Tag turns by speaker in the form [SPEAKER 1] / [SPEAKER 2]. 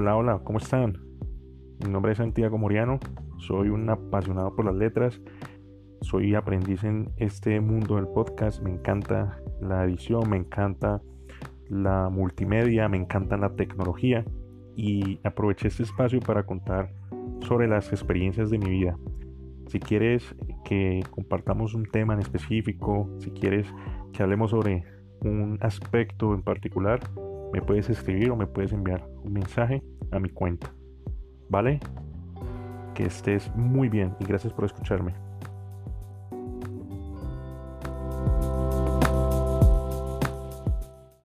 [SPEAKER 1] Hola, hola, ¿cómo están? Mi nombre es Santiago Moriano, soy un apasionado por las letras, soy aprendiz en este mundo del podcast, me encanta la edición, me encanta la multimedia, me encanta la tecnología y aproveché este espacio para contar sobre las experiencias de mi vida. Si quieres que compartamos un tema en específico, si quieres que hablemos sobre un aspecto en particular, me puedes escribir o me puedes enviar un mensaje a mi cuenta. ¿Vale? Que estés muy bien y gracias por escucharme.